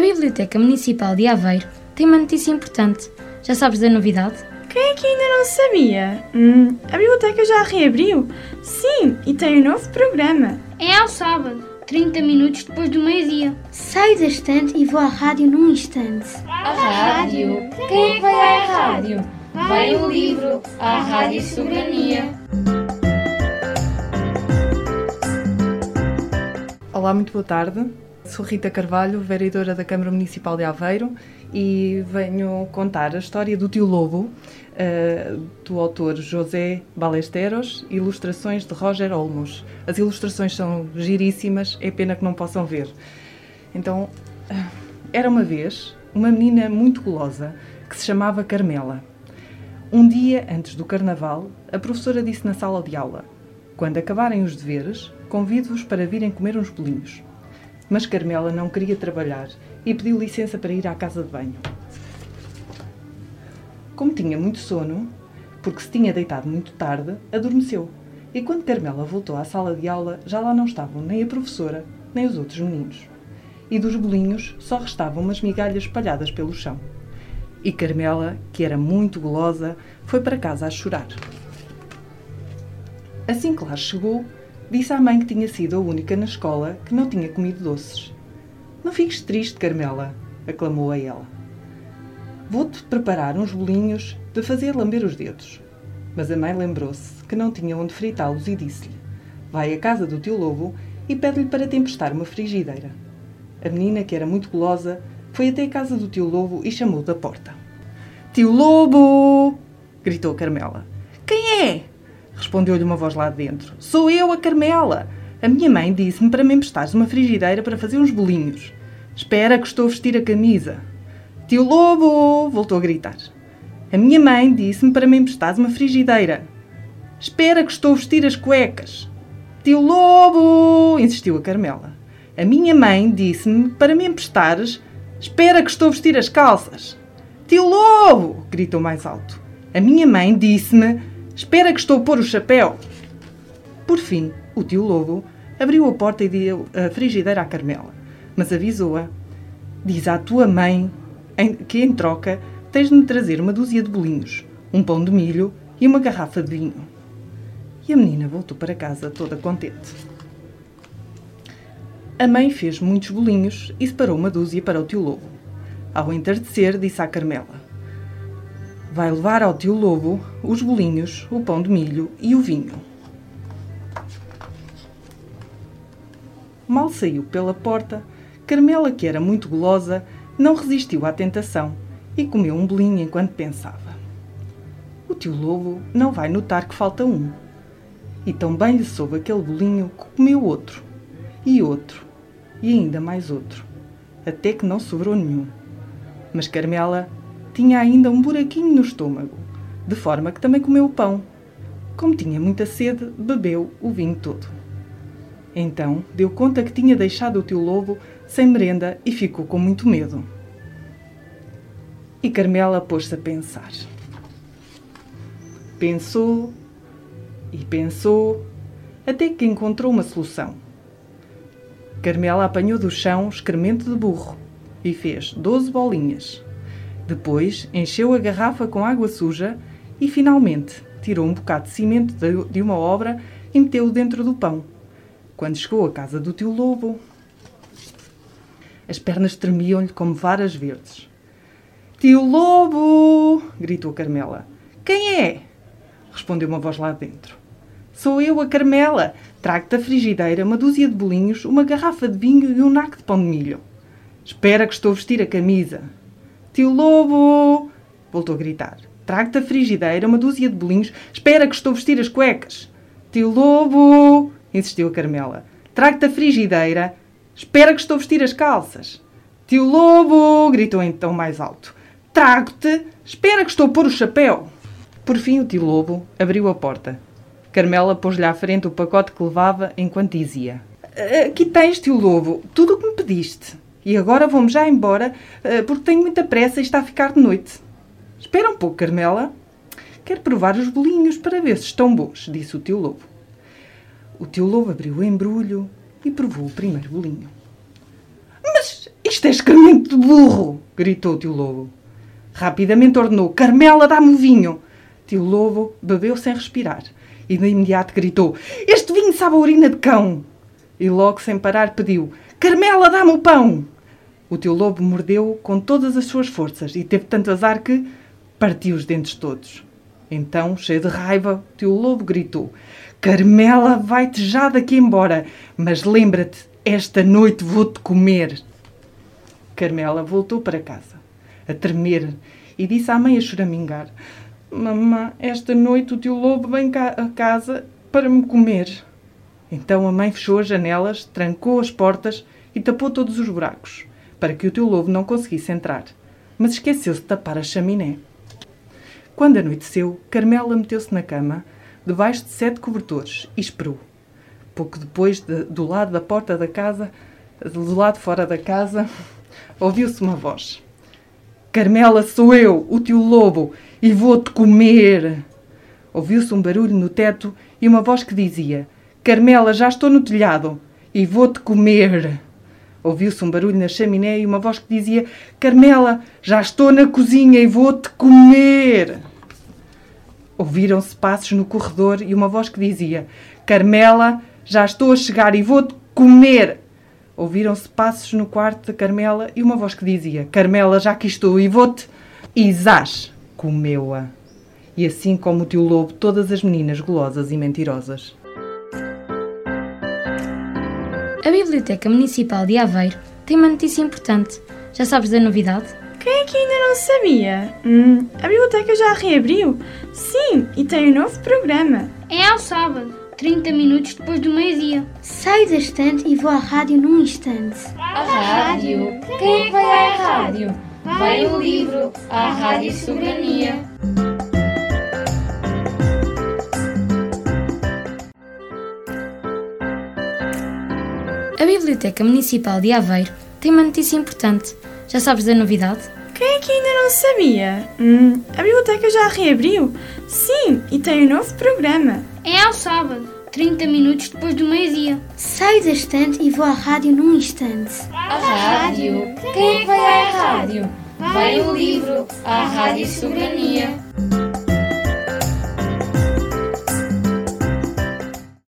A Biblioteca Municipal de Aveiro tem uma notícia importante. Já sabes da novidade? Quem é que ainda não sabia? Hum, a biblioteca já reabriu? Sim, e tem um novo programa. É ao sábado, 30 minutos depois do meio-dia. Saio da estante e vou à rádio num instante. A rádio? Quem é que vai à rádio? Vai o livro, a Rádio Soberania. Olá, muito boa tarde. Sou Rita Carvalho, vereadora da Câmara Municipal de Aveiro e venho contar a história do Tio Lobo, uh, do autor José Balesteros, ilustrações de Roger Olmos. As ilustrações são giríssimas, é pena que não possam ver. Então, uh, era uma vez uma menina muito gulosa que se chamava Carmela. Um dia antes do carnaval, a professora disse na sala de aula: Quando acabarem os deveres, convido-vos para virem comer uns bolinhos. Mas Carmela não queria trabalhar e pediu licença para ir à casa de banho. Como tinha muito sono, porque se tinha deitado muito tarde, adormeceu. E quando Carmela voltou à sala de aula, já lá não estavam nem a professora, nem os outros meninos. E dos bolinhos só restavam umas migalhas espalhadas pelo chão. E Carmela, que era muito gulosa, foi para casa a chorar. Assim que lá chegou, Disse à mãe que tinha sido a única na escola que não tinha comido doces. Não fiques triste, Carmela, aclamou a ela. Vou-te preparar uns bolinhos de fazer lamber os dedos. Mas a mãe lembrou-se que não tinha onde fritá-los e disse-lhe: Vai à casa do tio Lobo e pede-lhe para te emprestar uma frigideira. A menina, que era muito gulosa, foi até a casa do tio Lobo e chamou da porta. Tio Lobo! gritou Carmela. Quem é? Respondeu-lhe uma voz lá de dentro. Sou eu, a Carmela. A minha mãe disse-me para me emprestares uma frigideira para fazer uns bolinhos. Espera que estou a vestir a camisa. Tio Lobo! Voltou a gritar. A minha mãe disse-me para me emprestares uma frigideira. Espera que estou a vestir as cuecas. Tio Lobo! Insistiu a Carmela. A minha mãe disse-me para me emprestares. Espera que estou a vestir as calças. Tio Lobo! gritou mais alto. A minha mãe disse-me Espera que estou a pôr o chapéu. Por fim, o tio Lobo abriu a porta e deu a frigideira à Carmela, mas avisou-a. Diz à tua mãe que, em troca, tens de me trazer uma dúzia de bolinhos, um pão de milho e uma garrafa de vinho. E a menina voltou para casa toda contente. A mãe fez muitos bolinhos e separou uma dúzia para o tio Lobo. Ao entardecer, disse à Carmela: vai levar ao tio Lobo os bolinhos, o pão de milho e o vinho. Mal saiu pela porta, Carmela, que era muito gulosa, não resistiu à tentação e comeu um bolinho enquanto pensava. O tio Lobo não vai notar que falta um. E tão bem lhe soube aquele bolinho que comeu outro, e outro, e ainda mais outro, até que não sobrou nenhum. Mas Carmela tinha ainda um buraquinho no estômago, de forma que também comeu o pão. Como tinha muita sede, bebeu o vinho todo. Então deu conta que tinha deixado o tio Lobo sem merenda e ficou com muito medo. E Carmela pôs-se a pensar. Pensou e pensou, até que encontrou uma solução. Carmela apanhou do chão excremento de burro e fez doze bolinhas. Depois encheu a garrafa com água suja e, finalmente, tirou um bocado de cimento de uma obra e meteu-o dentro do pão. Quando chegou à casa do tio Lobo, as pernas tremiam-lhe como varas verdes. Tio Lobo! gritou Carmela. Quem é? respondeu uma voz lá dentro. Sou eu, a Carmela. Trago-te a frigideira, uma dúzia de bolinhos, uma garrafa de vinho e um naco de pão de milho. Espera que estou a vestir a camisa. Tio Lobo! Voltou a gritar. Trago-te a frigideira, uma dúzia de bolinhos. Espera que estou a vestir as cuecas. Tio Lobo! Insistiu a Carmela. Trago-te a frigideira. Espera que estou a vestir as calças. Tio Lobo! Gritou então mais alto. Trago-te. Espera que estou a pôr o chapéu. Por fim, o tio Lobo abriu a porta. Carmela pôs-lhe à frente o pacote que levava enquanto dizia: Aqui tens, tio Lobo, tudo o que me pediste. E agora vamos já embora, eh, porque tenho muita pressa e está a ficar de noite. Espera um pouco, Carmela. Quero provar os bolinhos para ver se estão bons, disse o tio Lobo. O tio Lobo abriu o embrulho e provou o primeiro bolinho. Mas Isto é excremento de burro! gritou o tio Lobo. Rapidamente ordenou: Carmela, dá-me o vinho! Tio Lobo bebeu sem respirar e de imediato gritou: Este vinho sabe a urina de cão! E logo, sem parar, pediu: Carmela, dá-me o pão! O tio Lobo mordeu com todas as suas forças e teve tanto azar que partiu os dentes todos. Então, cheio de raiva, o tio Lobo gritou: Carmela, vai-te já daqui embora, mas lembra-te, esta noite vou-te comer. Carmela voltou para casa, a tremer, e disse à mãe a choramingar: Mamã, esta noite o tio Lobo vem cá a casa para me comer. Então a mãe fechou as janelas, trancou as portas e tapou todos os buracos, para que o tio Lobo não conseguisse entrar. Mas esqueceu-se de tapar a chaminé. Quando anoiteceu, Carmela meteu-se na cama, debaixo de sete cobertores, e esperou. Pouco depois, de, do lado da porta da casa, do lado fora da casa, ouviu-se uma voz. Carmela, sou eu, o tio Lobo, e vou-te comer. Ouviu-se um barulho no teto e uma voz que dizia: Carmela, já estou no telhado e vou-te comer. Ouviu-se um barulho na chaminé e uma voz que dizia: Carmela, já estou na cozinha e vou-te comer. Ouviram-se passos no corredor e uma voz que dizia: Carmela, já estou a chegar e vou-te comer. Ouviram-se passos no quarto da Carmela e uma voz que dizia: Carmela, já aqui estou e vou-te. Zás, comeu-a. E assim como o tio Lobo, todas as meninas golosas e mentirosas. Biblioteca Municipal de Aveiro tem uma notícia importante. Já sabes da novidade? Quem é que ainda não sabia? Hum, a biblioteca já reabriu? Sim, e tem um novo programa. É ao sábado, 30 minutos depois do meio-dia. Saio da estante e vou à rádio num instante. A rádio? Quem é que vai à rádio? Vai o livro, à Rádio Soberania. A Biblioteca Municipal de Aveiro tem uma notícia importante. Já sabes da novidade? Quem é que ainda não sabia? Hum, a biblioteca já reabriu? Sim, e tem um novo programa. É ao sábado, 30 minutos depois do meio-dia. Saio da estante e vou à rádio num instante. A rádio? Quem é que vai à rádio? Vai o livro, à Rádio Soberania.